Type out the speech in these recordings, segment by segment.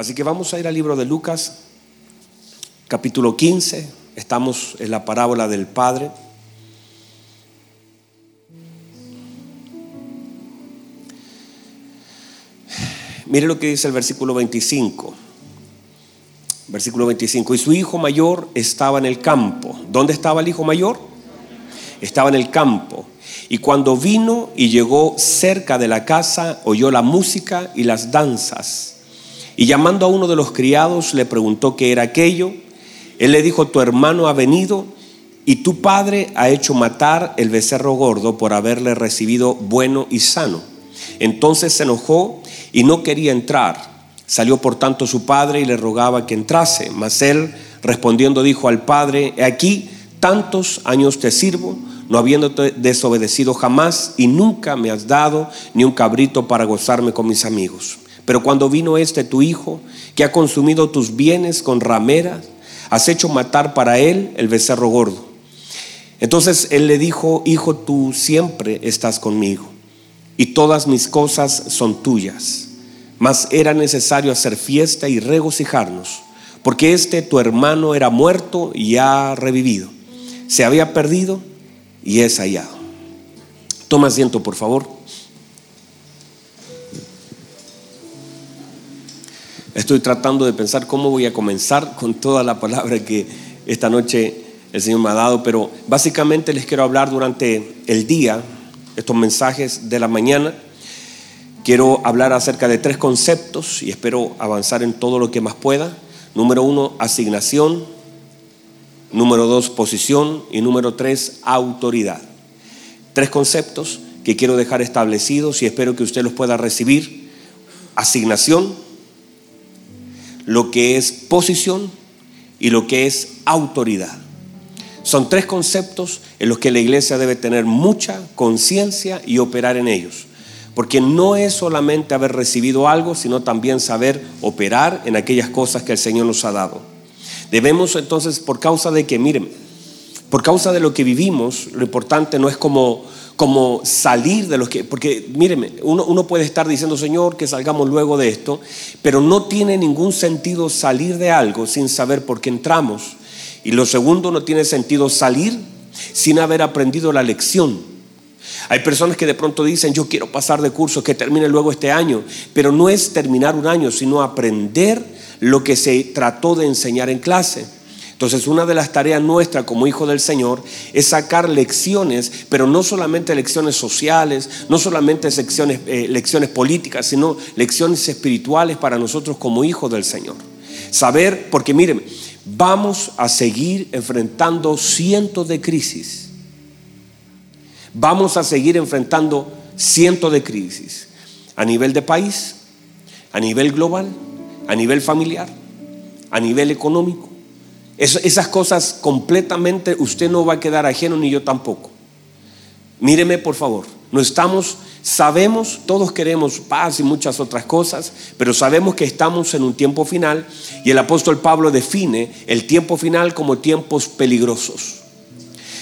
Así que vamos a ir al libro de Lucas, capítulo 15. Estamos en la parábola del Padre. Mire lo que dice el versículo 25. Versículo 25. Y su hijo mayor estaba en el campo. ¿Dónde estaba el hijo mayor? Estaba en el campo. Y cuando vino y llegó cerca de la casa, oyó la música y las danzas. Y llamando a uno de los criados, le preguntó qué era aquello. Él le dijo, tu hermano ha venido y tu padre ha hecho matar el becerro gordo por haberle recibido bueno y sano. Entonces se enojó y no quería entrar. Salió por tanto su padre y le rogaba que entrase. Mas él respondiendo dijo al padre, aquí tantos años te sirvo, no habiéndote desobedecido jamás, y nunca me has dado ni un cabrito para gozarme con mis amigos. Pero cuando vino este tu hijo, que ha consumido tus bienes con rameras, has hecho matar para él el becerro gordo. Entonces él le dijo, hijo, tú siempre estás conmigo y todas mis cosas son tuyas. Mas era necesario hacer fiesta y regocijarnos, porque este tu hermano era muerto y ha revivido. Se había perdido y es hallado. Toma asiento, por favor. Estoy tratando de pensar cómo voy a comenzar con toda la palabra que esta noche el Señor me ha dado, pero básicamente les quiero hablar durante el día estos mensajes de la mañana, quiero hablar acerca de tres conceptos y espero avanzar en todo lo que más pueda. Número uno, asignación. Número dos, posición. Y número tres, autoridad. Tres conceptos que quiero dejar establecidos y espero que usted los pueda recibir. Asignación, lo que es posición y lo que es autoridad. Son tres conceptos en los que la iglesia debe tener mucha conciencia y operar en ellos. Porque no es solamente haber recibido algo, sino también saber operar en aquellas cosas que el Señor nos ha dado. Debemos entonces, por causa de que, miren, por causa de lo que vivimos, lo importante no es como, como salir de los que, porque míreme, uno, uno puede estar diciendo, Señor, que salgamos luego de esto, pero no tiene ningún sentido salir de algo sin saber por qué entramos. Y lo segundo, no tiene sentido salir sin haber aprendido la lección. Hay personas que de pronto dicen, yo quiero pasar de curso, que termine luego este año, pero no es terminar un año, sino aprender lo que se trató de enseñar en clase. Entonces, una de las tareas nuestras como hijo del Señor es sacar lecciones, pero no solamente lecciones sociales, no solamente lecciones, eh, lecciones políticas, sino lecciones espirituales para nosotros como hijos del Señor. Saber, porque miren, vamos a seguir enfrentando cientos de crisis. Vamos a seguir enfrentando cientos de crisis a nivel de país, a nivel global, a nivel familiar, a nivel económico. Esas cosas completamente usted no va a quedar ajeno ni yo tampoco. Míreme por favor, no estamos Sabemos, todos queremos paz y muchas otras cosas, pero sabemos que estamos en un tiempo final y el apóstol Pablo define el tiempo final como tiempos peligrosos.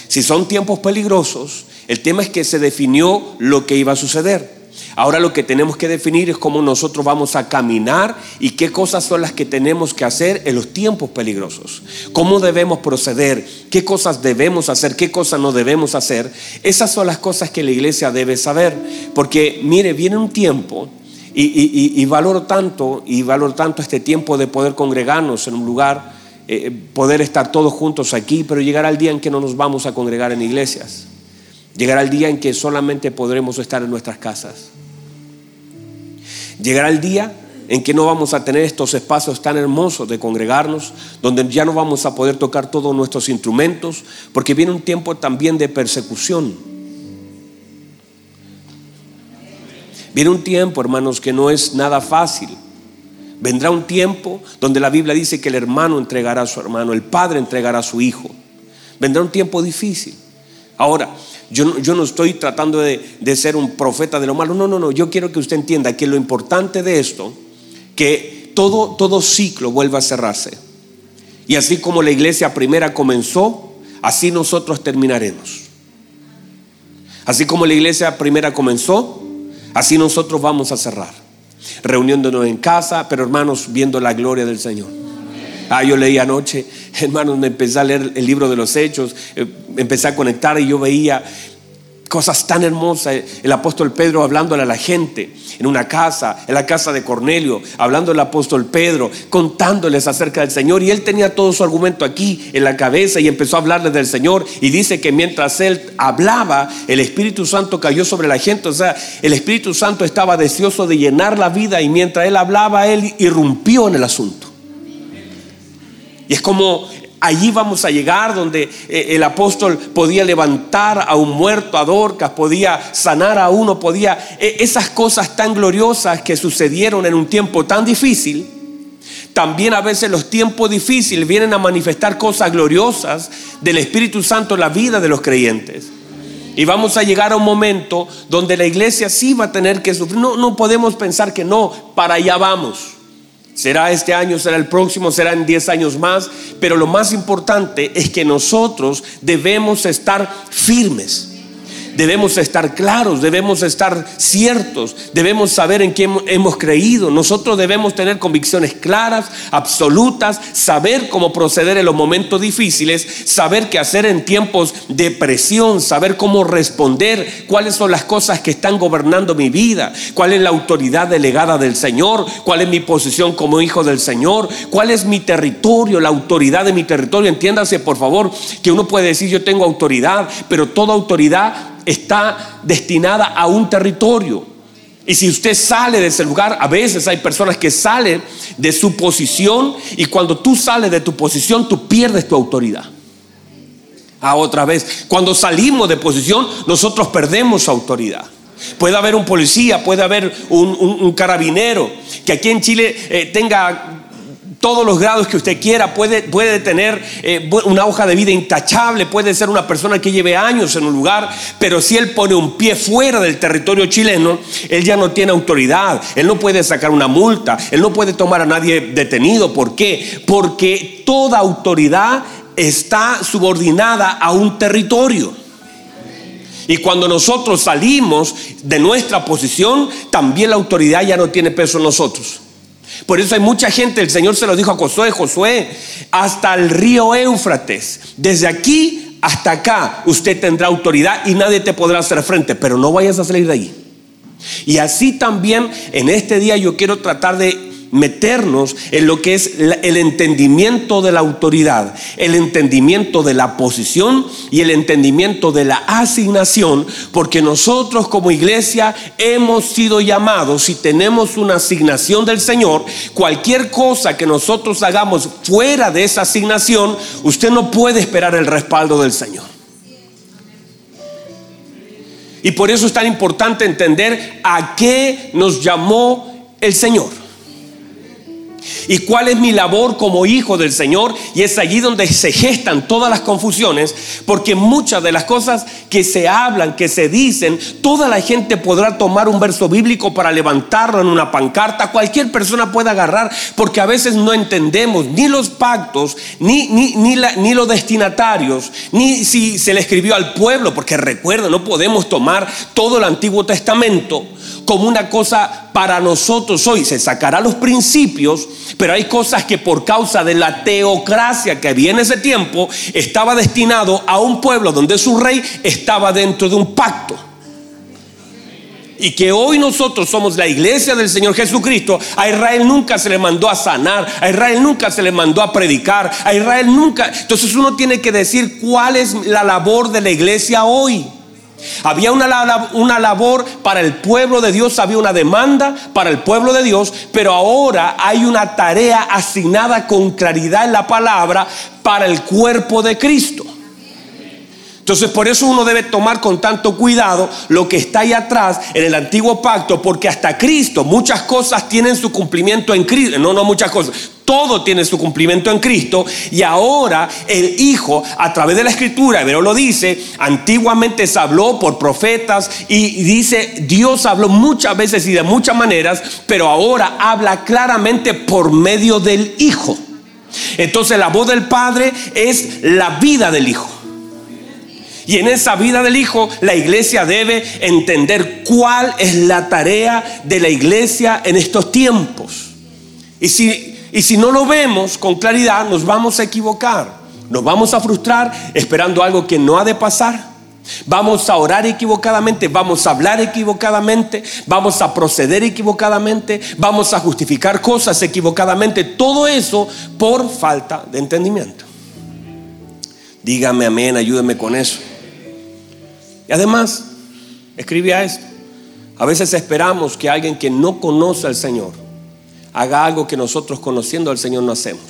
Si son tiempos peligrosos, el tema es que se definió lo que iba a suceder. Ahora lo que tenemos que definir es cómo nosotros vamos a caminar y qué cosas son las que tenemos que hacer en los tiempos peligrosos. Cómo debemos proceder, qué cosas debemos hacer, qué cosas no debemos hacer. Esas son las cosas que la iglesia debe saber. Porque mire, viene un tiempo y, valoro tanto y valoro tanto este tiempo de poder congregarnos en un lugar, eh, poder estar todos juntos aquí, pero llegará el día en que no nos vamos a congregar en iglesias. Llegará el día en que solamente podremos estar en nuestras casas. Llegará el día en que no vamos a tener estos espacios tan hermosos de congregarnos, donde ya no vamos a poder tocar todos nuestros instrumentos, porque viene un tiempo también de persecución. Viene un tiempo, hermanos, que no es nada fácil. Vendrá un tiempo donde la Biblia dice que el hermano entregará a su hermano, el padre entregará a su hijo. Vendrá un tiempo difícil. Ahora, yo, no estoy tratando de, ser un profeta de lo malo. No, no, no. Yo quiero que usted entienda que lo importante de esto, que todo, todo ciclo vuelva a cerrarse. Y así como la iglesia primera comenzó, así nosotros terminaremos. Así como la iglesia primera comenzó, así nosotros vamos a cerrar. reuniéndonos en casa, pero hermanos, viendo la gloria del Señor. Ah, yo leí anoche, hermanos, me empecé a leer el libro de los Hechos, eh, empecé a conectar y yo veía cosas tan hermosas. El apóstol Pedro hablándole a la gente en una casa, en la casa de Cornelio, hablando el apóstol Pedro, contándoles acerca del Señor. Y él tenía todo su argumento aquí en la cabeza y empezó a hablarles del Señor. Y dice que mientras él hablaba, el Espíritu Santo cayó sobre la gente. O sea, el Espíritu Santo estaba deseoso de llenar la vida y mientras él hablaba, él irrumpió en el asunto. Y es como Allí vamos a llegar donde eh, el apóstol podía levantar a un muerto, a Dorcas, podía sanar a uno, podía... Eh, esas cosas tan gloriosas que sucedieron en un tiempo tan difícil, también a veces los tiempos difíciles vienen a manifestar cosas gloriosas del Espíritu Santo en la vida de los creyentes. Y vamos a llegar a un momento donde la iglesia sí va a tener que sufrir. No, no podemos pensar que no, para allá vamos. Será este año, será el próximo, será en 10 años más, pero lo más importante es que nosotros debemos estar firmes debemos estar claros, debemos estar ciertos, debemos saber en quién hemos creído. Nosotros debemos tener convicciones claras, absolutas, saber cómo proceder en los momentos difíciles, saber qué hacer en tiempos de presión, saber cómo responder, cuáles son las cosas que están gobernando mi vida, cuál es la autoridad delegada del Señor, cuál es mi posición como hijo del Señor, cuál es mi territorio, la autoridad de mi territorio. Entiéndase, por favor, que uno puede decir yo tengo autoridad, pero toda autoridad está destinada a un territorio. Y si usted sale de ese lugar, a veces hay personas que salen de su posición y cuando tú sales de tu posición, tú pierdes tu autoridad. A otra vez, cuando salimos de posición, nosotros perdemos autoridad. Puede haber un policía, puede haber un, carabinero que aquí en Chile eh, tenga todos los grados que usted quiera, puede, puede tener eh, una hoja de vida intachable, puede ser una persona que lleve años en un lugar, pero si él pone un pie fuera del territorio chileno, él ya no tiene autoridad, él no puede sacar una multa, él no puede tomar a nadie detenido. ¿Por qué? Porque toda autoridad está subordinada a un territorio. Y cuando nosotros salimos de nuestra posición, también la autoridad ya no tiene peso en nosotros. Por eso hay mucha gente, el Señor se lo dijo a Josué, Josué, hasta el río Éufrates, desde aquí hasta acá usted tendrá autoridad y nadie te podrá hacer frente, pero no vayas a salir de ahí. Y así también en este día yo quiero tratar de meternos en lo que es el entendimiento de la autoridad, el entendimiento de la posición y el entendimiento de la asignación, porque nosotros como iglesia hemos sido llamados y tenemos una asignación del Señor, cualquier cosa que nosotros hagamos fuera de esa asignación, usted no puede esperar el respaldo del Señor. Y por eso es tan importante entender a qué nos llamó el Señor y cuál es mi labor como hijo del Señor. Y es allí donde se gestan todas las confusiones, porque muchas de las cosas que se hablan, que se dicen, toda la gente podrá tomar un verso bíblico para levantarlo en una pancarta, cualquier persona puede agarrar, porque a veces no entendemos ni los pactos, ni, ni, ni, los destinatarios, ni si se le escribió al pueblo, porque recuerda, no podemos tomar todo el Antiguo Testamento como una cosa para nosotros hoy. Se sacará los principios, pero hay cosas que por causa de la teocracia que había en ese tiempo, estaba destinado a un pueblo donde su rey estaba dentro de un pacto. Y que hoy nosotros somos la iglesia del Señor Jesucristo, a Israel nunca se le mandó a sanar, a Israel nunca se le mandó a predicar, a Israel nunca. Entonces uno tiene que decir cuál es la labor de la iglesia hoy. Había una, una, labor para el pueblo de Dios, había una demanda para el pueblo de Dios, pero ahora hay una tarea asignada con claridad en la palabra para el cuerpo de Cristo. Entonces por eso uno debe tomar con tanto cuidado lo que está ahí atrás en el antiguo pacto, porque hasta Cristo muchas cosas tienen su cumplimiento en Cristo. No, no muchas cosas. Todo tiene su cumplimiento en Cristo y ahora el Hijo a través de la Escritura, pero lo dice, antiguamente se habló por profetas y dice, Dios habló muchas veces y de muchas maneras, pero ahora habla claramente por medio del Hijo. Entonces la voz del Padre es la vida del Hijo. Y en esa vida del Hijo, la iglesia debe entender cuál es la tarea de la iglesia en estos tiempos. Y si, y si no lo vemos con claridad, nos vamos a equivocar. Nos vamos a frustrar esperando algo que no ha de pasar. Vamos a orar equivocadamente, vamos a hablar equivocadamente, vamos a proceder equivocadamente, vamos a justificar cosas equivocadamente. Todo eso por falta de entendimiento. Dígame amén, ayúdeme con eso. Y además, escribía esto. A veces esperamos que alguien que no conoce al Señor haga algo que nosotros conociendo al Señor no hacemos.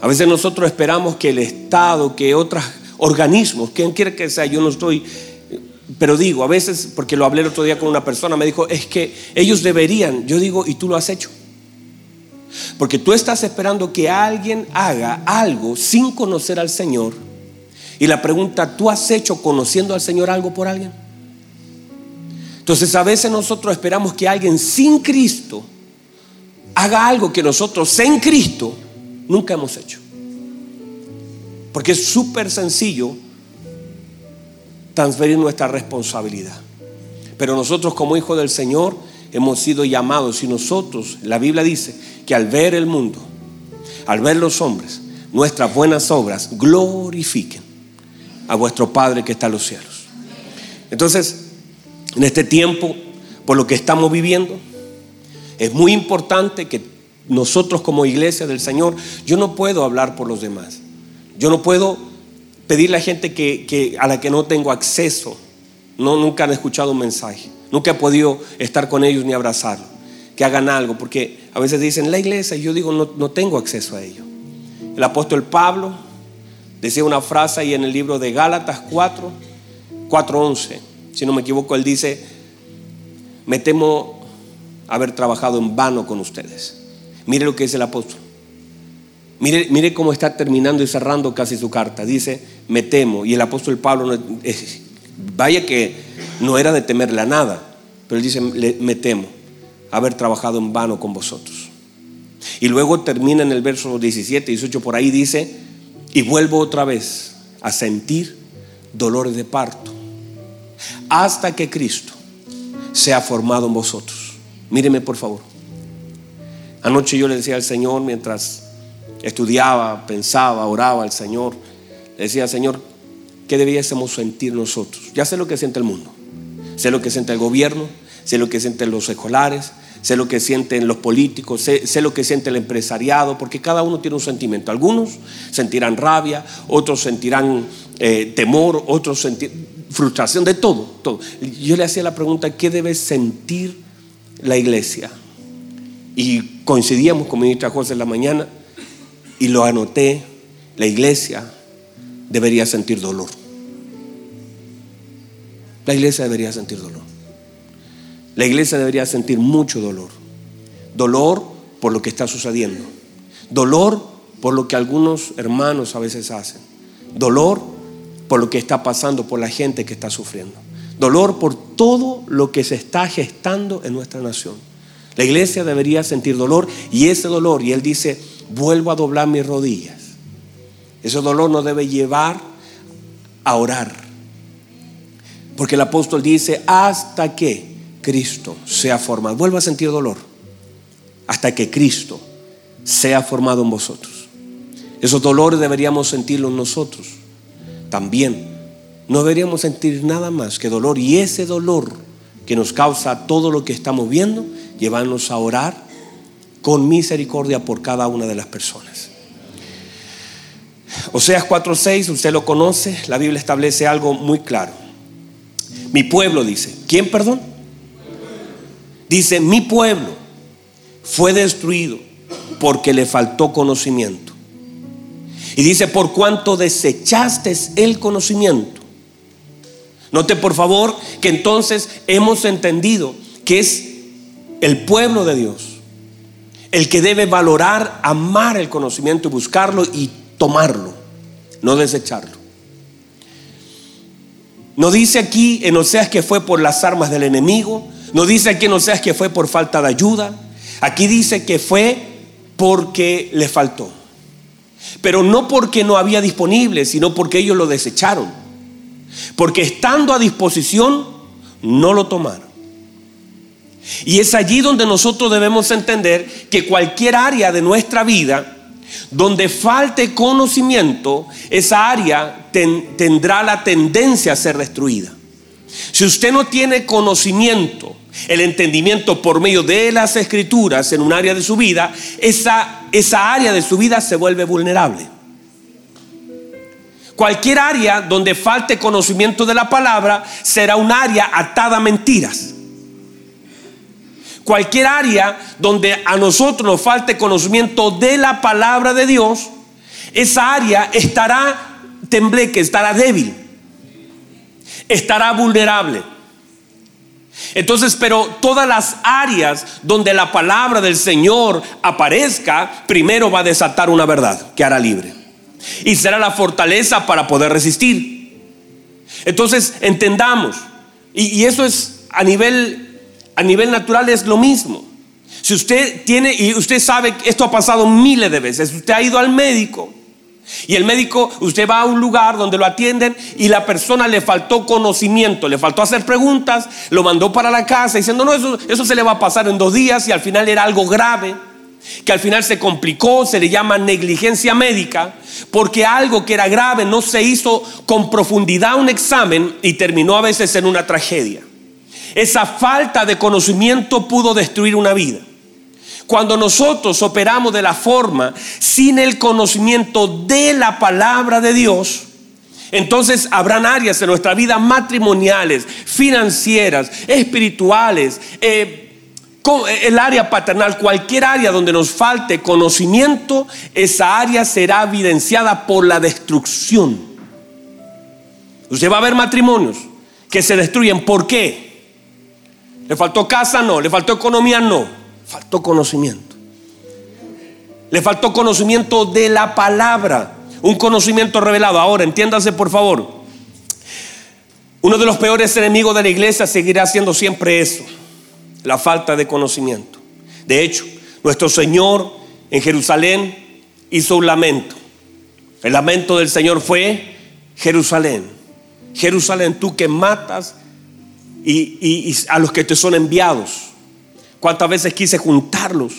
A veces nosotros esperamos que el Estado, que otros organismos, quien quiere que sea, yo no estoy, pero digo, a veces, porque lo hablé el otro día con una persona, me dijo, es que ellos deberían, yo digo, ¿y tú lo has hecho? Porque tú estás esperando que alguien haga algo sin conocer al Señor y la pregunta, ¿tú has hecho conociendo al Señor algo por alguien? Entonces a veces nosotros esperamos que alguien sin Cristo haga algo que nosotros en Cristo nunca hemos hecho. Porque es súper sencillo transferir nuestra responsabilidad. Pero nosotros como hijos del Señor hemos sido llamados y nosotros, la Biblia dice que al ver el mundo, al ver los hombres, nuestras buenas obras glorifiquen a vuestro Padre que está en los cielos. Entonces, en este tiempo, por lo que estamos viviendo, es muy importante que nosotros como iglesia del Señor, yo no puedo hablar por los demás. Yo no puedo pedirle a gente que, a la que no tengo acceso. No, nunca han escuchado un mensaje. Nunca he podido estar con ellos ni abrazarlos. Que hagan algo. Porque a veces dicen la iglesia y yo digo no, no tengo acceso a ello. El apóstol Pablo Decía una frase ahí en el libro de Gálatas 4, 4.11. Si no me equivoco, él dice, me temo haber trabajado en vano con ustedes. Mire lo que dice el apóstol. Mire, mire cómo está terminando y cerrando casi su carta. Dice, me temo. Y el apóstol Pablo, vaya que no era de temerle a nada, pero él dice, me temo haber trabajado en vano con vosotros. Y luego termina en el verso 17, 18, por ahí dice, y vuelvo otra vez a sentir dolores de parto hasta que Cristo sea formado en vosotros. Míreme por favor. Anoche yo le decía al Señor mientras estudiaba, pensaba, oraba al Señor, le decía, Señor, ¿qué debiésemos sentir nosotros? Ya sé lo que siente el mundo, sé lo que siente el gobierno, sé lo que sienten los escolares, sé lo que sienten los políticos, sé, lo que siente el empresariado, porque cada uno tiene un sentimiento. Algunos sentirán rabia, otros sentirán eh, temor, otros sentirán frustración, de todo, todo. Yo le hacía la pregunta, ¿qué debe sentir la iglesia? Y coincidíamos con ministra José en la mañana y lo anoté, la iglesia debería sentir dolor. La iglesia debería sentir dolor. La iglesia debería sentir mucho dolor. Dolor por lo que está sucediendo. Dolor por lo que algunos hermanos a veces hacen. Dolor por lo que está pasando, por la gente que está sufriendo. Dolor por todo lo que se está gestando en nuestra nación. La iglesia debería sentir dolor y ese dolor, y él dice, vuelvo a doblar mis rodillas. Ese dolor nos debe llevar a orar. Porque el apóstol dice, hasta que Cristo sea formado. Vuelva a sentir dolor hasta que Cristo sea formado en vosotros. Esos dolores deberíamos sentirlos nosotros. También no deberíamos sentir nada más que dolor y ese dolor que nos causa todo lo que estamos viendo, llevarnos a orar con misericordia por cada una de las personas. Oseas 4:6, usted lo conoce, la Biblia establece algo muy claro. Mi pueblo dice, ¿quién perdón? Dice, mi pueblo fue destruido porque le faltó conocimiento. Y dice, por cuanto desechaste el conocimiento. Note por favor que entonces hemos entendido que es el pueblo de Dios el que debe valorar, amar el conocimiento y buscarlo y tomarlo, no desecharlo. No dice aquí en Oseas que fue por las armas del enemigo, no dice aquí no seas que fue por falta de ayuda. Aquí dice que fue porque le faltó. Pero no porque no había disponible, sino porque ellos lo desecharon. Porque estando a disposición, no lo tomaron. Y es allí donde nosotros debemos entender que cualquier área de nuestra vida donde falte conocimiento, esa área tendrá la tendencia a ser destruida. Si usted no tiene conocimiento, el entendimiento por medio de las escrituras en un área de su vida, esa, esa área de su vida se vuelve vulnerable. Cualquier área donde falte conocimiento de la palabra será un área atada a mentiras. Cualquier área donde a nosotros nos falte conocimiento de la palabra de Dios, esa área estará tembleque, estará débil, estará vulnerable. Entonces, pero todas las áreas donde la palabra del Señor aparezca, primero va a desatar una verdad que hará libre. Y será la fortaleza para poder resistir. Entonces, entendamos. Y, eso es a nivel, a nivel natural es lo mismo. Si usted tiene, y usted sabe que esto ha pasado miles de veces, usted ha ido al médico y el médico, usted va a un lugar donde lo atienden y la persona le faltó conocimiento, le faltó hacer preguntas, lo mandó para la casa diciendo, no, eso, eso se le va a pasar en dos días y al final era algo grave, que al final se complicó, se le llama negligencia médica, porque algo que era grave no se hizo con profundidad un examen y terminó a veces en una tragedia. Esa falta de conocimiento pudo destruir una vida. Cuando nosotros operamos de la forma sin el conocimiento de la palabra de Dios, entonces habrán áreas en nuestra vida matrimoniales, financieras, espirituales, eh, el área paternal, cualquier área donde nos falte conocimiento, esa área será evidenciada por la destrucción. Usted va a ver matrimonios que se destruyen. ¿Por qué? ¿Le faltó casa? No. ¿Le faltó economía? No faltó conocimiento. Le faltó conocimiento de la palabra, un conocimiento revelado. Ahora, entiéndase por favor, uno de los peores enemigos de la iglesia seguirá siendo siempre eso, la falta de conocimiento. De hecho, nuestro Señor en Jerusalén hizo un lamento. El lamento del Señor fue Jerusalén. Jerusalén, tú que matas y, a los que te son enviados. ¿Cuántas veces quise juntarlos?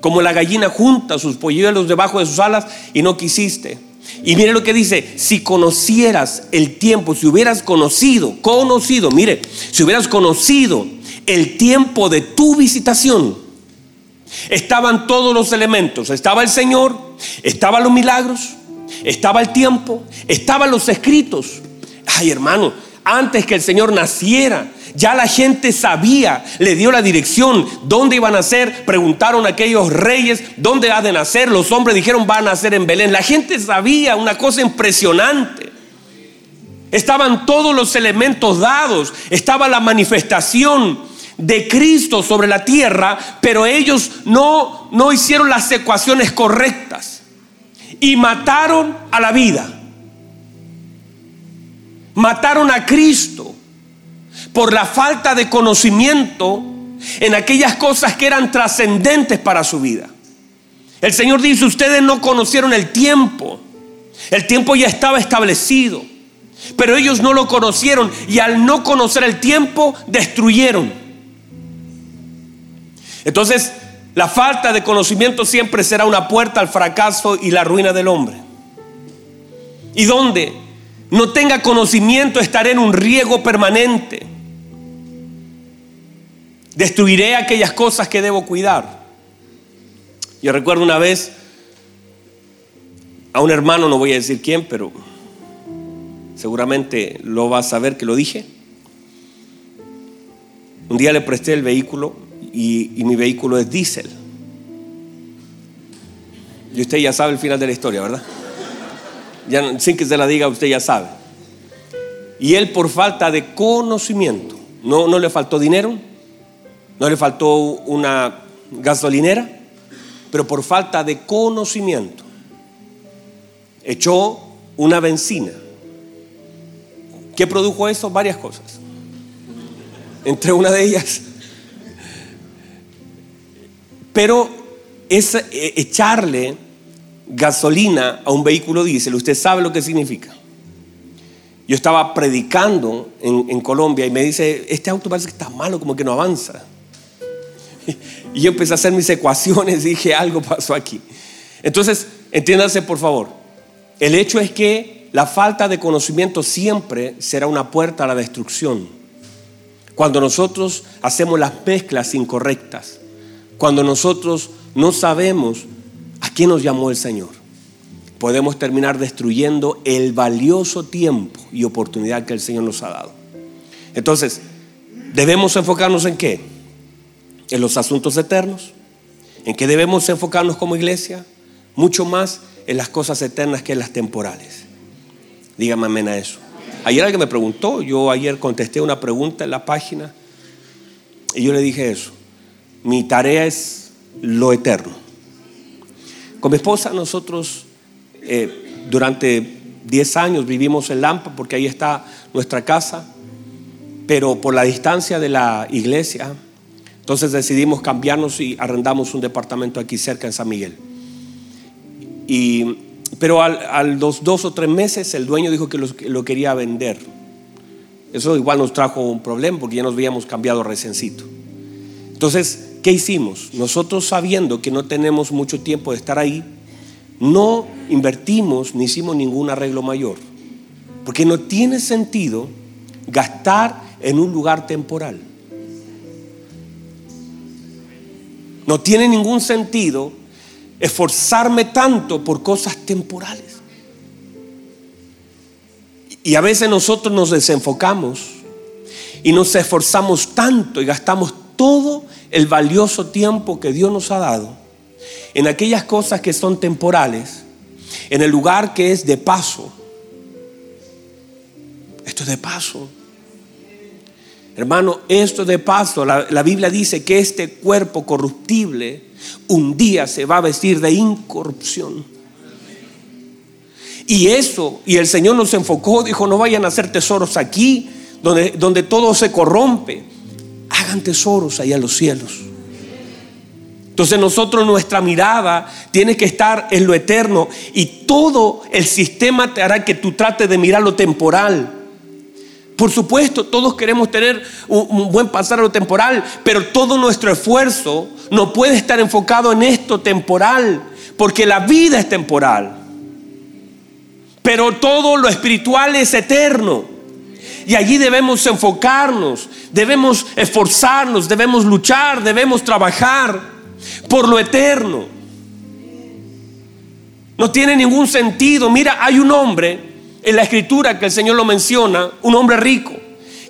Como la gallina junta sus polluelos debajo de sus alas y no quisiste. Y mire lo que dice, si conocieras el tiempo, si hubieras conocido, conocido, mire, si hubieras conocido el tiempo de tu visitación, estaban todos los elementos, estaba el Señor, estaban los milagros, estaba el tiempo, estaban los escritos. Ay hermano, antes que el Señor naciera, ya la gente sabía, le dio la dirección, dónde iban a nacer. Preguntaron a aquellos reyes, dónde ha de nacer. Los hombres dijeron, va a nacer en Belén. La gente sabía una cosa impresionante. Estaban todos los elementos dados, estaba la manifestación de Cristo sobre la tierra, pero ellos no, no hicieron las ecuaciones correctas y mataron a la vida. Mataron a Cristo por la falta de conocimiento en aquellas cosas que eran trascendentes para su vida. El Señor dice, ustedes no conocieron el tiempo. El tiempo ya estaba establecido. Pero ellos no lo conocieron y al no conocer el tiempo destruyeron. Entonces, la falta de conocimiento siempre será una puerta al fracaso y la ruina del hombre. ¿Y dónde? No tenga conocimiento, estaré en un riego permanente. Destruiré aquellas cosas que debo cuidar. Yo recuerdo una vez a un hermano, no voy a decir quién, pero seguramente lo va a saber que lo dije. Un día le presté el vehículo y, mi vehículo es diésel. Y usted ya sabe el final de la historia, ¿verdad? Sin que se la diga, usted ya sabe. Y él por falta de conocimiento, no, no le faltó dinero, no le faltó una gasolinera, pero por falta de conocimiento echó una benzina. ¿Qué produjo eso? Varias cosas. Entre una de ellas. Pero es eh, echarle gasolina a un vehículo diésel, usted sabe lo que significa. Yo estaba predicando en, Colombia y me dice, este auto parece que está malo, como que no avanza. Y yo empecé a hacer mis ecuaciones y dije, algo pasó aquí. Entonces, entiéndase por favor, el hecho es que la falta de conocimiento siempre será una puerta a la destrucción. Cuando nosotros hacemos las mezclas incorrectas, cuando nosotros no sabemos a quién nos llamó el Señor, podemos terminar destruyendo el valioso tiempo y oportunidad que el Señor nos ha dado. Entonces, debemos enfocarnos en qué? En los asuntos eternos. ¿En qué debemos enfocarnos como iglesia? Mucho más en las cosas eternas que en las temporales. Dígame amén a eso. Ayer alguien me preguntó, yo ayer contesté una pregunta en la página y yo le dije eso. Mi tarea es lo eterno. Con mi esposa nosotros eh, durante 10 años vivimos en Lampa porque ahí está nuestra casa, pero por la distancia de la iglesia, entonces decidimos cambiarnos y arrendamos un departamento aquí cerca en San Miguel. Y, pero a los dos o tres meses el dueño dijo que lo, quería vender. Eso igual nos trajo un problema porque ya nos habíamos cambiado recencito. Entonces, ¿qué hicimos? Nosotros sabiendo que no tenemos mucho tiempo de estar ahí, no invertimos ni hicimos ningún arreglo mayor. Porque no tiene sentido gastar en un lugar temporal. No tiene ningún sentido esforzarme tanto por cosas temporales. Y a veces nosotros nos desenfocamos y nos esforzamos tanto y gastamos todo el valioso tiempo que Dios nos ha dado en aquellas cosas que son temporales, en el lugar que es de paso. Esto es de paso. Hermano, esto es de paso. La, Biblia dice que este cuerpo corruptible un día se va a vestir de incorrupción. Y eso, y el Señor nos enfocó, dijo, no vayan a hacer tesoros aquí, donde, donde todo se corrompe. Hagan tesoros allá en los cielos entonces nosotros nuestra mirada tiene que estar en lo eterno y todo el sistema te hará que tú trates de mirar lo temporal. Por supuesto, todos queremos tener un, buen pasar a lo temporal, pero todo nuestro esfuerzo no puede estar enfocado en esto temporal, porque la vida es temporal. Pero todo lo espiritual es eterno. Y allí debemos enfocarnos, debemos esforzarnos, debemos luchar, debemos trabajar por lo eterno. No tiene ningún sentido. Mira, hay un hombre en la escritura que el Señor lo menciona, un hombre rico,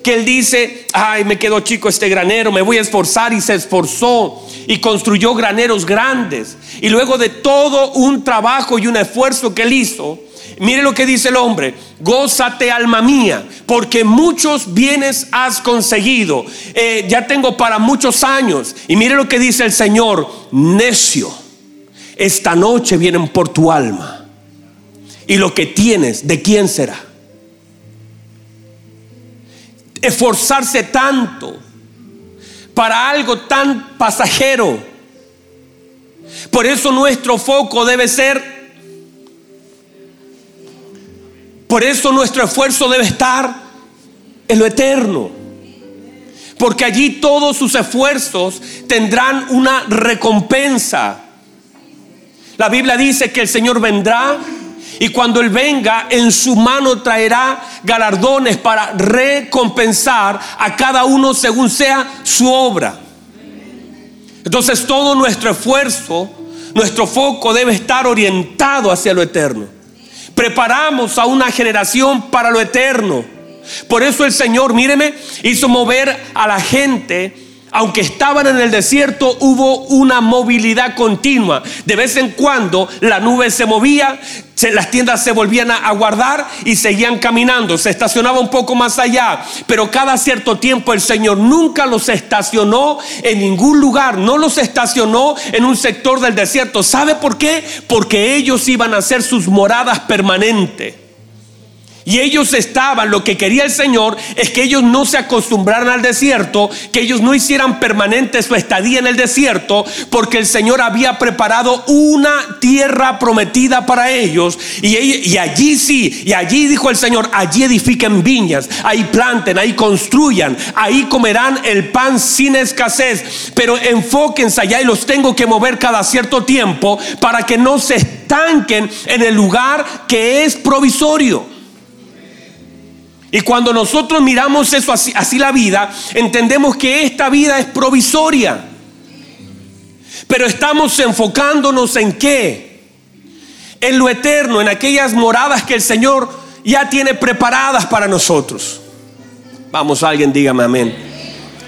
que él dice, ay, me quedó chico este granero, me voy a esforzar y se esforzó y construyó graneros grandes. Y luego de todo un trabajo y un esfuerzo que él hizo, Mire lo que dice el hombre, gózate alma mía, porque muchos bienes has conseguido. Eh, ya tengo para muchos años. Y mire lo que dice el Señor, necio, esta noche vienen por tu alma. Y lo que tienes, ¿de quién será? Esforzarse tanto para algo tan pasajero. Por eso nuestro foco debe ser Por eso nuestro esfuerzo debe estar en lo eterno. Porque allí todos sus esfuerzos tendrán una recompensa. La Biblia dice que el Señor vendrá y cuando Él venga en su mano traerá galardones para recompensar a cada uno según sea su obra. Entonces todo nuestro esfuerzo, nuestro foco debe estar orientado hacia lo eterno preparamos a una generación para lo eterno. Por eso el Señor, míreme, hizo mover a la gente aunque estaban en el desierto, hubo una movilidad continua. De vez en cuando la nube se movía, las tiendas se volvían a, guardar y seguían caminando. Se estacionaba un poco más allá. Pero cada cierto tiempo el Señor nunca los estacionó en ningún lugar. No los estacionó en un sector del desierto. ¿Sabe por qué? Porque ellos iban a hacer sus moradas permanentes. Y ellos estaban, lo que quería el Señor es que ellos no se acostumbraran al desierto, que ellos no hicieran permanente su estadía en el desierto, porque el Señor había preparado una tierra prometida para ellos. Y, allí sí, y allí dijo el Señor, allí edifiquen viñas, ahí planten, ahí construyan, ahí comerán el pan sin escasez. Pero enfóquense allá y los tengo que mover cada cierto tiempo para que no se estanquen en el lugar que es provisorio. Y cuando nosotros miramos eso así, la vida, entendemos que esta vida es provisoria. Pero estamos enfocándonos en qué? En lo eterno, en aquellas moradas que el Señor ya tiene preparadas para nosotros. Vamos, alguien dígame amén.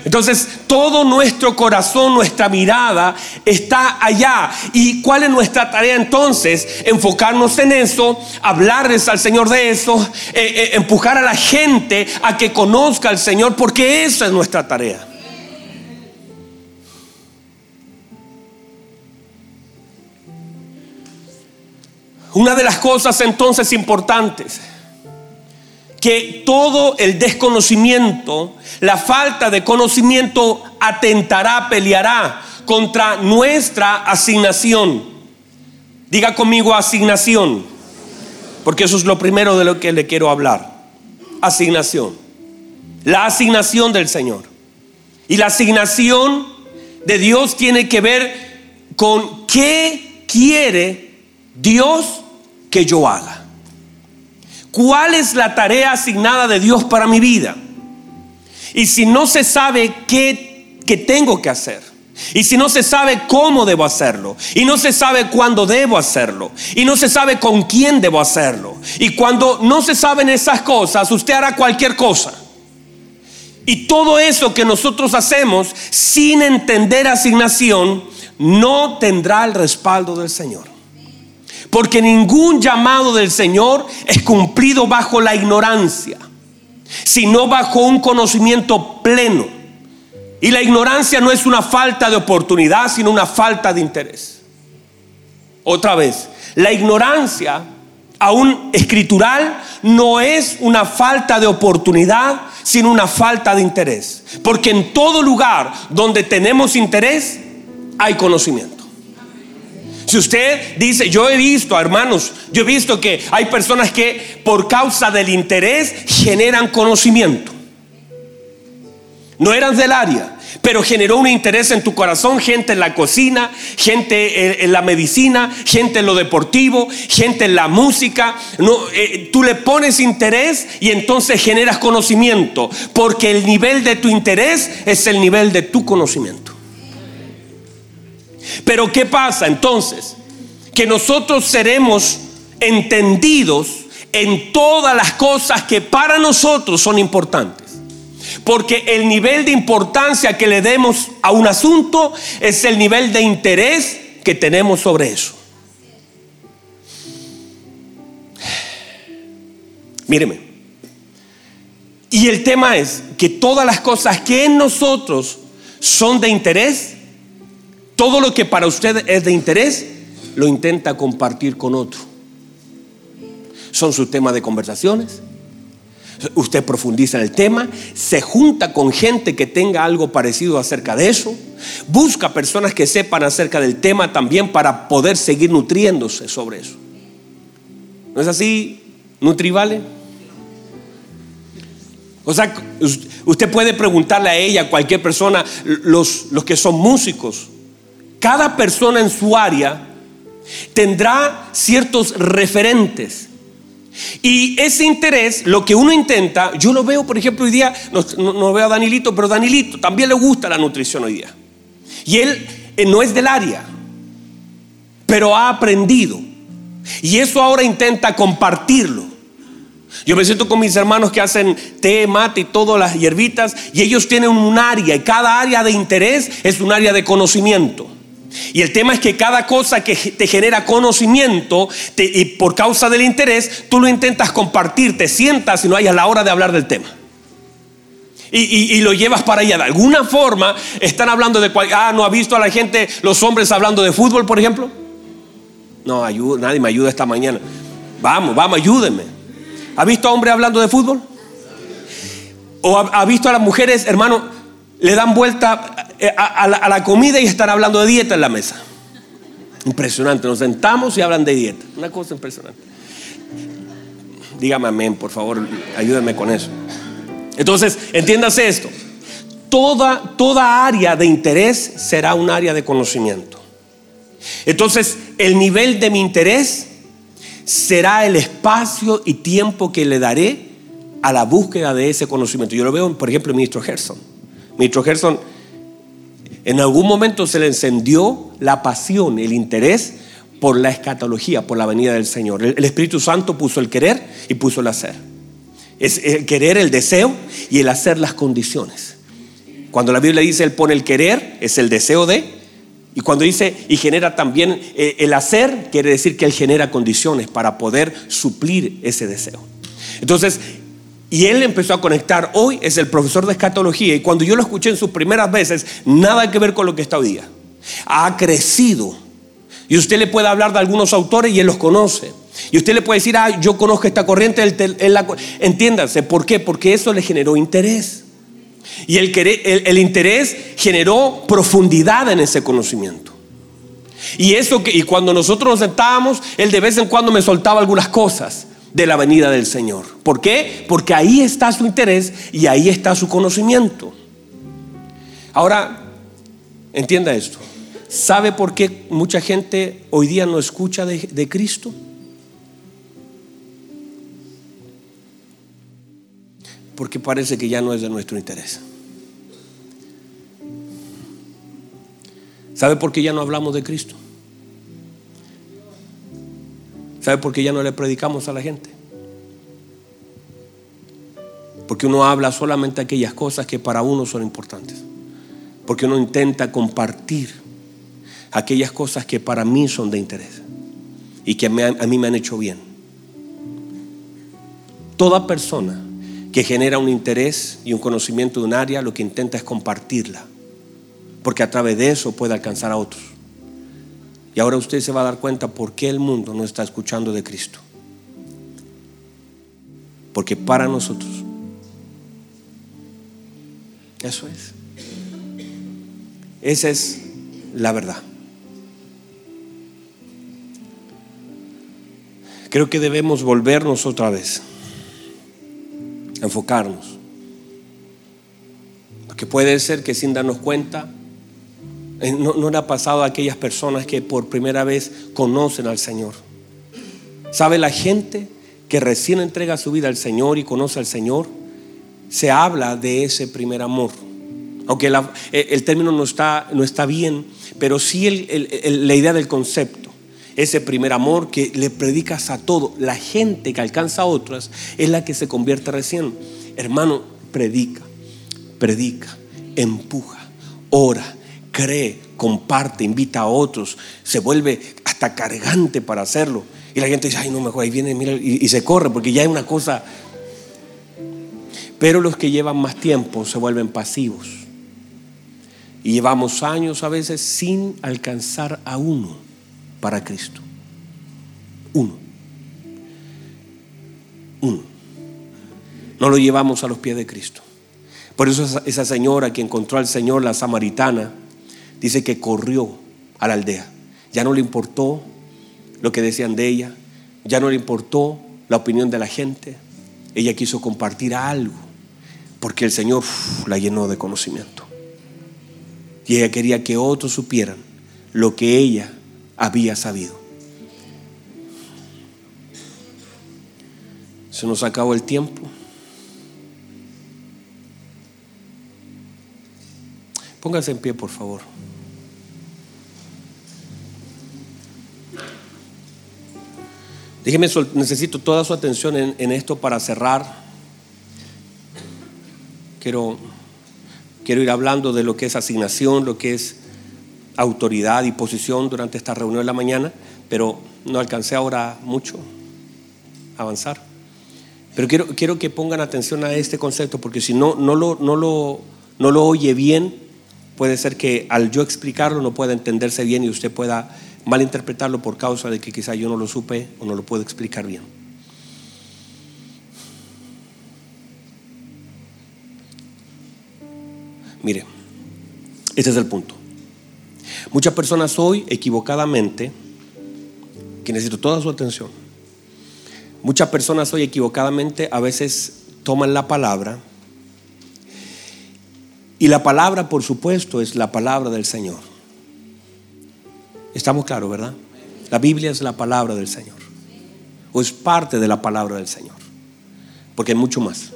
Entonces, todo nuestro corazón, nuestra mirada está allá. ¿Y cuál es nuestra tarea entonces? Enfocarnos en eso, hablarles al Señor de eso, eh, eh, empujar a la gente a que conozca al Señor, porque esa es nuestra tarea. Una de las cosas entonces importantes que todo el desconocimiento, la falta de conocimiento atentará, peleará contra nuestra asignación. Diga conmigo asignación, porque eso es lo primero de lo que le quiero hablar. Asignación. La asignación del Señor. Y la asignación de Dios tiene que ver con qué quiere Dios que yo haga. ¿Cuál es la tarea asignada de Dios para mi vida? Y si no se sabe qué, tengo que hacer, y si no se sabe cómo debo hacerlo, y no se sabe cuándo debo hacerlo, y no se sabe con quién debo hacerlo, y cuando no se saben esas cosas, usted hará cualquier cosa. Y todo eso que nosotros hacemos sin entender asignación, no tendrá el respaldo del Señor. Porque ningún llamado del Señor es cumplido bajo la ignorancia, sino bajo un conocimiento pleno. Y la ignorancia no es una falta de oportunidad, sino una falta de interés. Otra vez, la ignorancia, aún escritural, no es una falta de oportunidad, sino una falta de interés. Porque en todo lugar donde tenemos interés, hay conocimiento. Si usted dice, yo he visto, hermanos, yo he visto que hay personas que por causa del interés generan conocimiento. No eran del área, pero generó un interés en tu corazón, gente en la cocina, gente en, la medicina, gente en lo deportivo, gente en la música. Eh, tú le pones interés y entonces generas conocimiento, porque el nivel de tu interés es el nivel de tu conocimiento. Pero ¿qué pasa entonces? Que nosotros seremos entendidos en todas las cosas que para nosotros son importantes. Porque el nivel de importancia que le demos a un asunto es el nivel de interés que tenemos sobre eso. Míreme. Y el tema es que todas las cosas que en nosotros son de interés, todo lo que para usted es de interés, lo intenta compartir con otro. Son sus temas de conversaciones. Usted profundiza en el tema, se junta con gente que tenga algo parecido acerca de eso, busca personas que sepan acerca del tema también para poder seguir nutriéndose sobre eso. ¿No es así, Nutrivale? O sea, usted puede preguntarle a ella, a cualquier persona, los, los que son músicos, cada persona en su área tendrá ciertos referentes. Y ese interés, lo que uno intenta, yo lo veo, por ejemplo, hoy día, no, veo a Danilito, pero Danilito también le gusta la nutrición hoy día. Y él eh, no es del área, pero ha aprendido. Y eso ahora intenta compartirlo. Yo me siento con mis hermanos que hacen té, mate y todas las hierbitas, y ellos tienen un área, y cada área de interés es un área de conocimiento. Y el tema es que cada cosa que te genera conocimiento y por causa del interés, tú lo intentas compartir, te sientas y no hayas la hora de hablar del tema. Y, lo llevas para allá. De alguna forma están hablando de... Ah, ¿no ha visto a la gente, los hombres hablando de fútbol, por ejemplo? No, ayuda, nadie me ayuda esta mañana. Vamos, vamos, ayúdenme. ¿Ha visto a hombres hablando de fútbol? ¿O ha, visto a las mujeres, hermano, le dan vuelta eh, a, la, comida y están hablando de dieta en la mesa? Impresionante, nos sentamos y hablan de dieta. Una cosa impresionante. Dígame amén, por favor, ayúdenme con eso. Entonces, entiéndase esto. Toda, toda área de interés será un área de conocimiento. Entonces, el nivel de mi interés será el espacio y tiempo que le daré a la búsqueda de ese conocimiento. Yo lo veo, por ejemplo, el ministro Gerson. Ministro Gerson, en algún momento se le encendió la pasión, el interés por la escatología, por la venida del Señor. El, Espíritu Santo puso el querer y puso el hacer. Es el querer, el deseo y el hacer las condiciones. Cuando la Biblia dice Él pone el querer, es el deseo de, y cuando dice y genera también eh, el hacer, quiere decir que Él genera condiciones para poder suplir ese deseo. Entonces, y él empezó a conectar. Hoy es el profesor de escatología y cuando yo lo escuché en sus primeras veces, nada que ver con lo que está hoy día. Ha crecido. Y usted le puede hablar de algunos autores y él los conoce. Y usted le puede decir, ah, yo conozco esta corriente. Entiéndase, ¿por qué? Porque eso le generó interés. Y el, el, interés generó profundidad en ese conocimiento. Y eso que, y cuando nosotros nos sentábamos, él de vez en cuando me soltaba algunas cosas de la venida del Señor. ¿Por qué? Porque ahí está su interés y ahí está su conocimiento. Ahora, entienda esto. ¿Sabe por qué mucha gente hoy día no escucha de, de Cristo? Porque parece que ya no es de nuestro interés. ¿Sabe por qué ya no hablamos de Cristo? ¿Sabe por qué ya no le predicamos a la gente? Porque uno habla solamente aquellas cosas que para uno son importantes. Porque uno intenta compartir aquellas cosas que para mí son de interés y que a mí me han hecho bien. Toda persona que genera un interés y un conocimiento de un área lo que intenta es compartirla, porque a través de eso puede alcanzar a otros. Y ahora usted se va a dar cuenta por qué el mundo no está escuchando de Cristo. Porque para nosotros, eso es. Esa es la verdad. Creo que debemos volvernos otra vez, enfocarnos. Porque puede ser que sin darnos cuenta eh, no, le ha pasado a aquellas personas que por primera vez conocen al Señor. ¿Sabe la gente que recién entrega su vida al Señor y conoce al Señor? Se habla de ese primer amor. Aunque eh, el término no está, no está bien, pero sí la idea del concepto. Ese primer amor que le predicas a todo. La gente que alcanza a otras es la que se convierte recién. Hermano, predica, predica, empuja, ora cree, comparte, invita a otros, se vuelve hasta cargante para hacerlo. Y la gente dice, ay, no, mejor ahí viene, mira, y, se corre, porque ya hay una cosa. Pero los que llevan más tiempo se vuelven pasivos. Y llevamos años a veces sin alcanzar a uno para Cristo. Uno. Uno. No lo llevamos a los pies de Cristo. Por eso esa señora que encontró al Señor, la samaritana, dice que corrió a la aldea. Ya no le importó lo que decían de ella, ya no le importó la opinión de la gente. Ella quiso compartir algo, porque el Señor la llenó de conocimiento. Y ella quería que otros supieran lo que ella había sabido. Se nos acabó el tiempo. Póngase en pie, por favor. Déjeme, necesito toda su atención en, esto para cerrar. Quiero, quiero ir hablando de lo que es asignación, lo que es autoridad y posición durante esta reunión de la mañana, pero no alcancé ahora mucho a avanzar. Pero quiero, quiero que pongan atención a este concepto, porque si no, no, lo, no, lo, no lo oye bien, puede ser que al yo explicarlo no pueda entenderse bien y usted pueda malinterpretarlo por causa de que quizá yo no lo supe o no lo puedo explicar bien. Mire, este es el punto. Muchas personas hoy equivocadamente, que necesito toda su atención, muchas personas hoy equivocadamente a veces toman la palabra y la palabra, por supuesto, es la palabra del Señor. Estamos claros, ¿verdad? La Biblia es la palabra del Señor. O es parte de la palabra del Señor. Porque hay mucho más.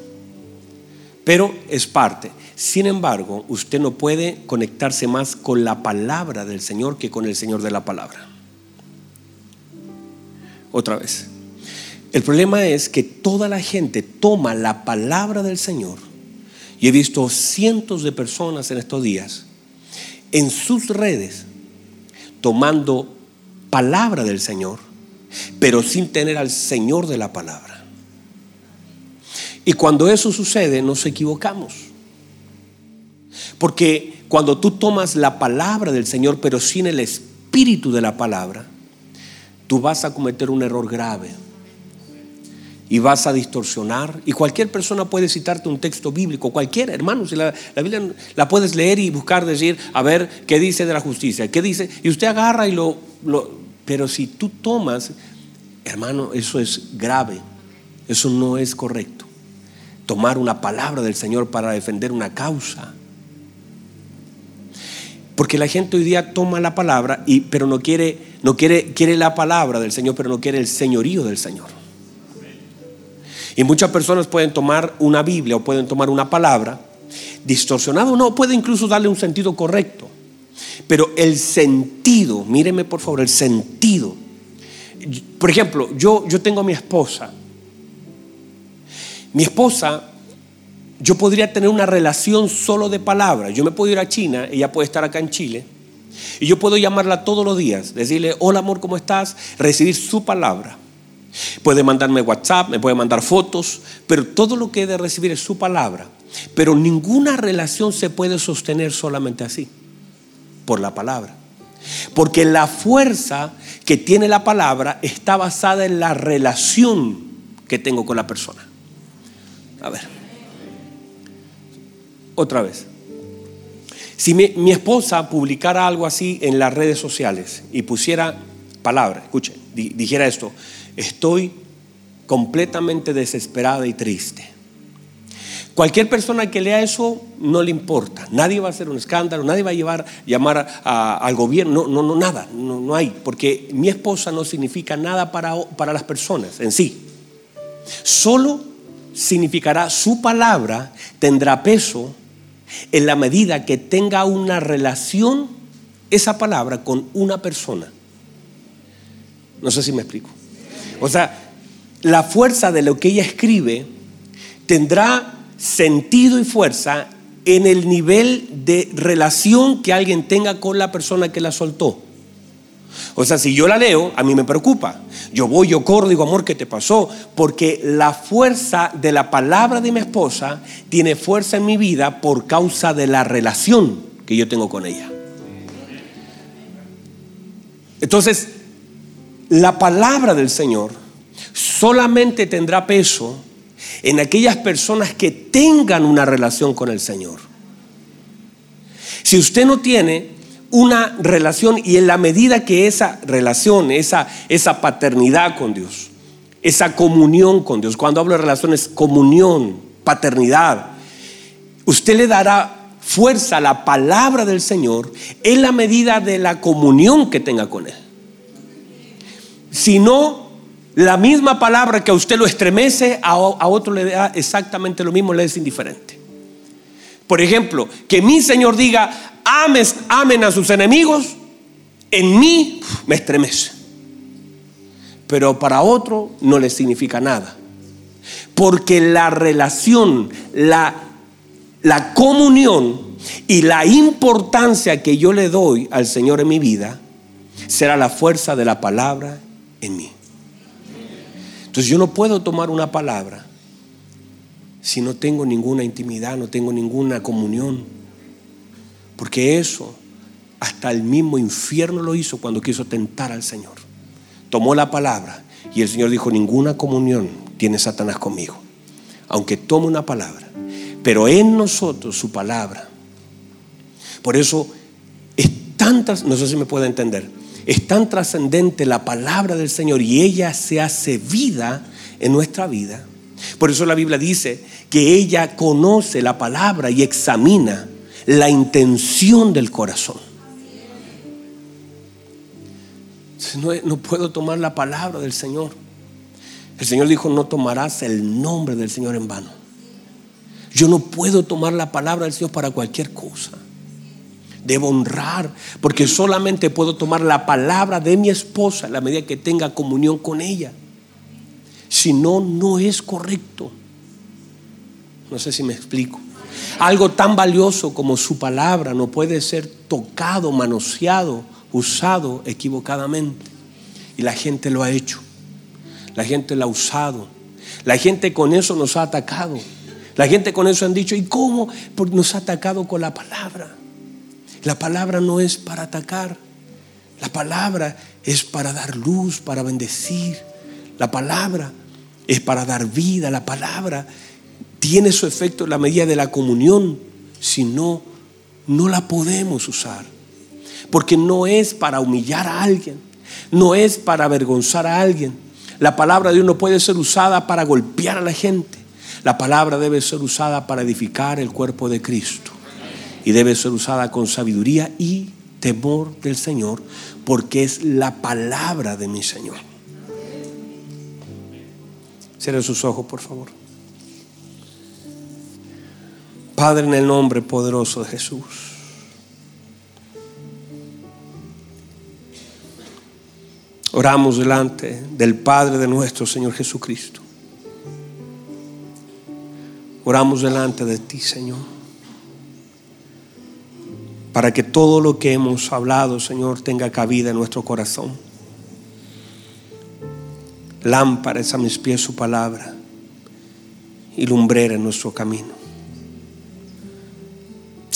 Pero es parte. Sin embargo, usted no puede conectarse más con la palabra del Señor que con el Señor de la palabra. Otra vez. El problema es que toda la gente toma la palabra del Señor y he visto cientos de personas en estos días en sus redes tomando palabra del Señor, pero sin tener al Señor de la palabra. Y cuando eso sucede, nos equivocamos. Porque cuando tú tomas la palabra del Señor, pero sin el espíritu de la palabra, tú vas a cometer un error grave y vas a distorsionar. Y cualquier persona puede citarte un texto bíblico, cualquiera, hermano. Si la, Biblia la puedes leer y buscar, decir, a ver qué dice de la justicia, qué dice. Y usted agarra y lo, lo. Pero si tú tomas, hermano, eso es grave. Eso no es correcto. Tomar una palabra del Señor para defender una causa. Porque la gente hoy día toma la palabra, y, pero no quiere, no quiere, quiere la palabra del Señor, pero no quiere el señorío del Señor. Y muchas personas pueden tomar una Biblia o pueden tomar una palabra distorsionada o no, puede incluso darle un sentido correcto. Pero el sentido, míreme por favor, el sentido. Por ejemplo, yo, yo tengo a mi esposa. Mi esposa, yo podría tener una relación solo de palabras. Yo me puedo ir a China, ella puede estar acá en Chile. Y yo puedo llamarla todos los días, decirle, hola amor, ¿cómo estás? Recibir su palabra. Puede mandarme WhatsApp, me puede mandar fotos, pero todo lo que he de recibir es su palabra. Pero ninguna relación se puede sostener solamente así, por la palabra. Porque la fuerza que tiene la palabra está basada en la relación que tengo con la persona. A ver. Otra vez. Si mi, mi esposa publicara algo así en las redes sociales y pusiera palabra, escuche, dijera esto, estoy completamente desesperada y triste. Cualquier persona que lea eso no le importa. Nadie va a hacer un escándalo, nadie va a llevar, llamar al gobierno, no, no, nada, no, no, hay. Porque mi esposa no significa nada para, para las personas en sí. Solo significará su palabra, tendrá peso en la medida que tenga una relación esa palabra con una persona. No sé si me explico. O sea, la fuerza de lo que ella escribe tendrá sentido y fuerza en el nivel de relación que alguien tenga con la persona que la soltó. O sea, si yo la leo, a mí me preocupa. Yo voy, yo corro, digo, amor, ¿qué te pasó? Porque la fuerza de la palabra de mi esposa tiene fuerza en mi vida por causa de la relación que yo tengo con ella. Entonces, la palabra del Señor solamente tendrá peso en aquellas personas que tengan una relación con el Señor. Si usted no tiene una relación y en la medida que esa relación, esa, esa paternidad con Dios, esa comunión con Dios, cuando hablo de relaciones, comunión, paternidad, usted le dará fuerza a la palabra del Señor en la medida de la comunión que tenga con Él. Si no, la misma palabra que a usted lo estremece, a, otro le da exactamente lo mismo, le es indiferente. Por ejemplo, que mi Señor diga, Ames, amen a sus enemigos, en mí me estremece. Pero para otro no le significa nada. Porque la relación, la, la comunión y la importancia que yo le doy al Señor en mi vida será la fuerza de la palabra en mí. Entonces yo no puedo tomar una palabra si no tengo ninguna intimidad, no tengo ninguna comunión. Porque eso hasta el mismo infierno lo hizo cuando quiso tentar al Señor. Tomó la palabra y el Señor dijo, ninguna comunión tiene Satanás conmigo. Aunque tome una palabra. Pero en nosotros su palabra Por eso es tan, no sé si me puede entender, es tan trascendente la palabra del Señor y ella se hace vida en nuestra vida. Por eso la Biblia dice que ella conoce la palabra y examina la intención del corazón. No, no puedo tomar la palabra del Señor. El Señor dijo, no tomarás el nombre del Señor en vano. Yo no puedo tomar la palabra del Señor para cualquier cosa. Debo honrar, porque solamente puedo tomar la palabra de mi esposa a la medida que tenga comunión con ella. Si no, no es correcto. No sé si me explico. Algo tan valioso como su palabra no puede ser tocado, manoseado, usado equivocadamente. Y la gente lo ha hecho. La gente la ha usado. La gente con eso nos ha atacado. La gente con eso han dicho, ¿y cómo? Nos ha atacado con la palabra. La palabra no es para atacar. La palabra es para dar luz, para bendecir. La palabra es para dar vida. La palabra tiene su efecto en la medida de la comunión. Si no, no la podemos usar. Porque no es para humillar a alguien. No es para avergonzar a alguien. La palabra de Dios no puede ser usada para golpear a la gente. La palabra debe ser usada para edificar el cuerpo de Cristo. Y debe ser usada con sabiduría y temor del Señor, porque es la palabra de mi Señor. Cierren sus ojos, por favor. Padre, en el nombre poderoso de Jesús. Oramos delante del Padre de nuestro Señor Jesucristo. Oramos delante de ti, Señor. Para que todo lo que hemos hablado, Señor, tenga cabida en nuestro corazón. Lámpara es a mis pies su palabra y lumbrera en nuestro camino.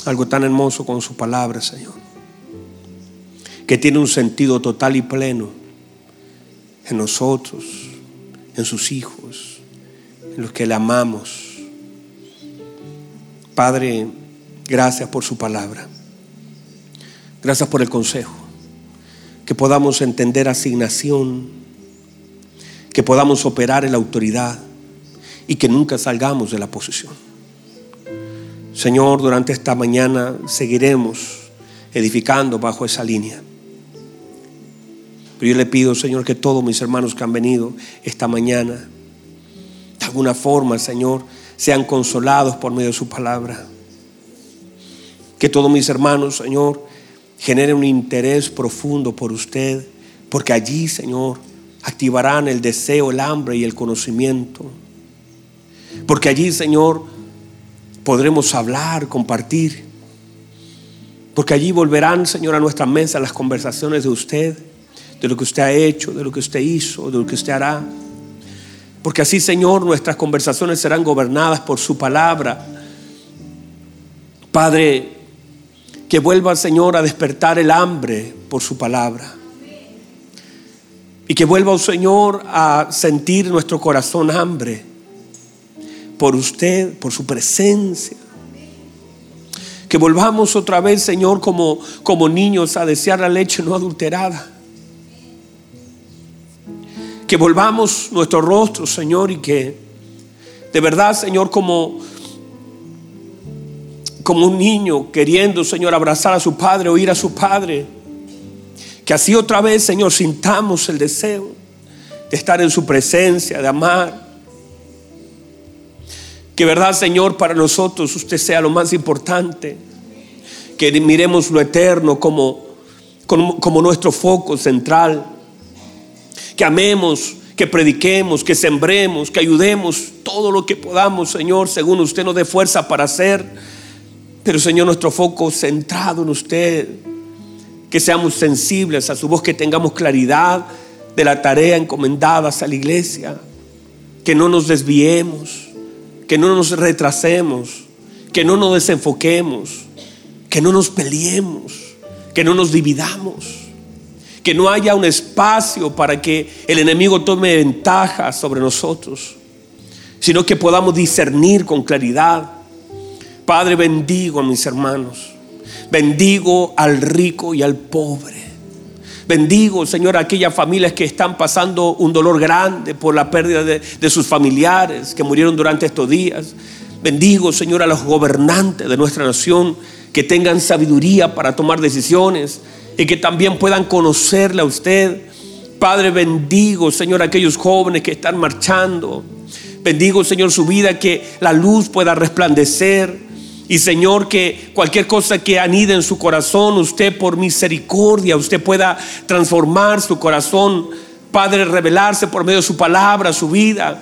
Algo tan hermoso con su palabra, Señor, que tiene un sentido total y pleno en nosotros, en sus hijos, en los que le amamos. Padre, gracias por su palabra. Gracias por el consejo. Que podamos entender asignación, que podamos operar en la autoridad y que nunca salgamos de la posición. Señor, durante esta mañana seguiremos edificando bajo esa línea. Pero yo le pido, Señor, que todos mis hermanos que han venido esta mañana, de alguna forma, Señor, sean consolados por medio de su palabra. Que todos mis hermanos, Señor, generen un interés profundo por usted, porque allí, Señor, activarán el deseo, el hambre y el conocimiento. Porque allí, Señor, podremos hablar, compartir. Porque allí volverán, Señor, a nuestra mesa las conversaciones de usted de lo que usted ha hecho, de lo que usted hizo, de lo que usted hará. Porque así, Señor, nuestras conversaciones serán gobernadas por su palabra. Padre, que vuelva, Señor, a despertar el hambre por su palabra. Y que vuelva, Señor, a sentir nuestro corazón hambre por usted, por su presencia. Que volvamos otra vez, Señor, como, como niños a desear la leche no adulterada que volvamos nuestro rostro, Señor, y que de verdad, Señor, como, como un niño queriendo, Señor, abrazar a su padre, oír a su padre, que así otra vez, Señor, sintamos el deseo de estar en su presencia, de amar. Que verdad, Señor, para nosotros usted sea lo más importante. Que miremos lo eterno como, como, como nuestro foco central que amemos, que prediquemos, que sembremos, que ayudemos todo lo que podamos, Señor, según usted nos dé fuerza para hacer. Pero, Señor, nuestro foco centrado en usted, que seamos sensibles a su voz, que tengamos claridad de la tarea encomendada a la iglesia, que no nos desviemos, que no nos retrasemos, que no nos desenfoquemos, que no nos peleemos, que no nos dividamos que no haya un espacio para que el enemigo tome ventaja sobre nosotros, sino que podamos discernir con claridad. Padre, bendigo a mis hermanos. Bendigo al rico y al pobre. Bendigo, Señor, a aquellas familias que están pasando un dolor grande por la pérdida de, sus familiares que murieron durante estos días. Bendigo, Señor, a los gobernantes de nuestra nación que tengan sabiduría para tomar decisiones y que también puedan conocerle a usted. Padre, bendigo, Señor, a aquellos jóvenes que están marchando. Bendigo, Señor, su vida, que la luz pueda resplandecer. Y Señor, que cualquier cosa que anide en su corazón, usted por misericordia, usted pueda transformar su corazón. Padre, revelarse por medio de su palabra, su vida.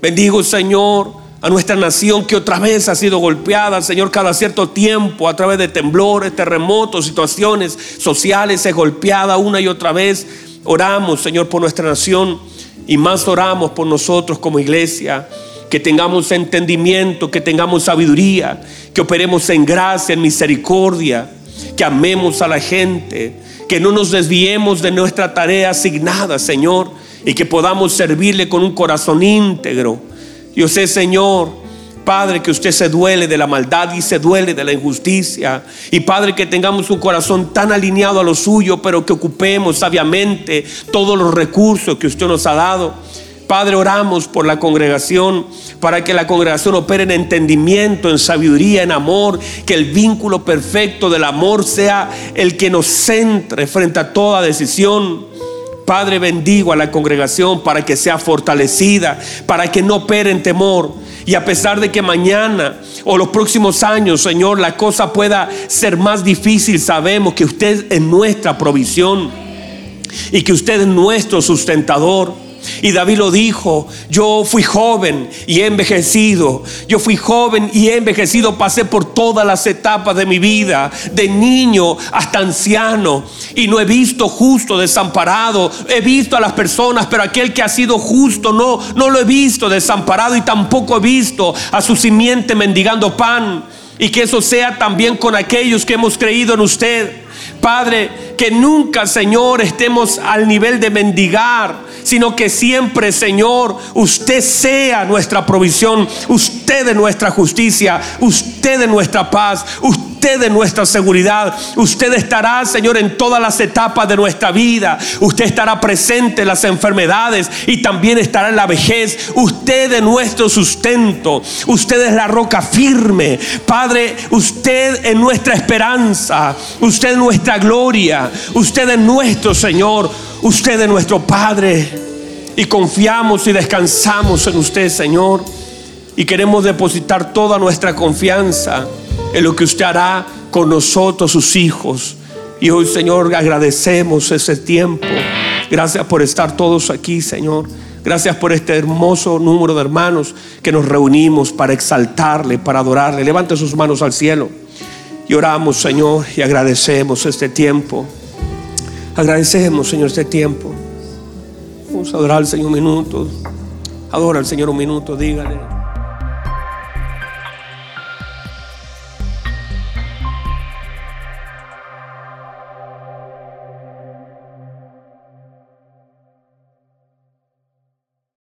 Bendigo, Señor a nuestra nación que otra vez ha sido golpeada, Señor, cada cierto tiempo a través de temblores, terremotos, situaciones sociales, es golpeada una y otra vez. Oramos, Señor, por nuestra nación y más oramos por nosotros como iglesia. Que tengamos entendimiento, que tengamos sabiduría, que operemos en gracia, en misericordia, que amemos a la gente, que no nos desviemos de nuestra tarea asignada, Señor, y que podamos servirle con un corazón íntegro yo sé, Señor, Padre, que usted se duele de la maldad y se duele de la injusticia. Y Padre, que tengamos un corazón tan alineado a lo suyo, pero que ocupemos sabiamente todos los recursos que usted nos ha dado. Padre, oramos por la congregación, para que la congregación opere en entendimiento, en sabiduría, en amor, que el vínculo perfecto del amor sea el que nos centre frente a toda decisión. Padre, bendigo a la congregación para que sea fortalecida, para que no opere en temor. Y a pesar de que mañana o los próximos años, Señor, la cosa pueda ser más difícil, sabemos que usted es nuestra provisión y que usted es nuestro sustentador. Y David lo dijo, yo fui joven y he envejecido, yo fui joven y he envejecido, pasé por todas las etapas de mi vida, de niño hasta anciano, y no he visto justo desamparado, he visto a las personas, pero aquel que ha sido justo no, no lo he visto desamparado y tampoco he visto a su simiente mendigando pan. Y que eso sea también con aquellos que hemos creído en usted. Padre, que nunca, Señor, estemos al nivel de mendigar, sino que siempre, Señor, usted sea nuestra provisión, usted de nuestra justicia, usted de nuestra paz, de nuestra seguridad. Usted estará, Señor, en todas las etapas de nuestra vida. Usted estará presente en las enfermedades y también estará en la vejez. Usted de nuestro sustento. Usted es la roca firme. Padre, usted es nuestra esperanza. Usted es nuestra gloria. Usted es nuestro Señor. Usted es nuestro Padre. Y confiamos y descansamos en usted, Señor. Y queremos depositar toda nuestra confianza en lo que usted hará con nosotros, sus hijos. Y hoy, Señor, agradecemos ese tiempo. Gracias por estar todos aquí, Señor. Gracias por este hermoso número de hermanos que nos reunimos para exaltarle, para adorarle. Levante sus manos al cielo. Y oramos, Señor, y agradecemos este tiempo. Agradecemos, Señor, este tiempo. Vamos a adorar al Señor un minuto. Adora al Señor un minuto, dígale.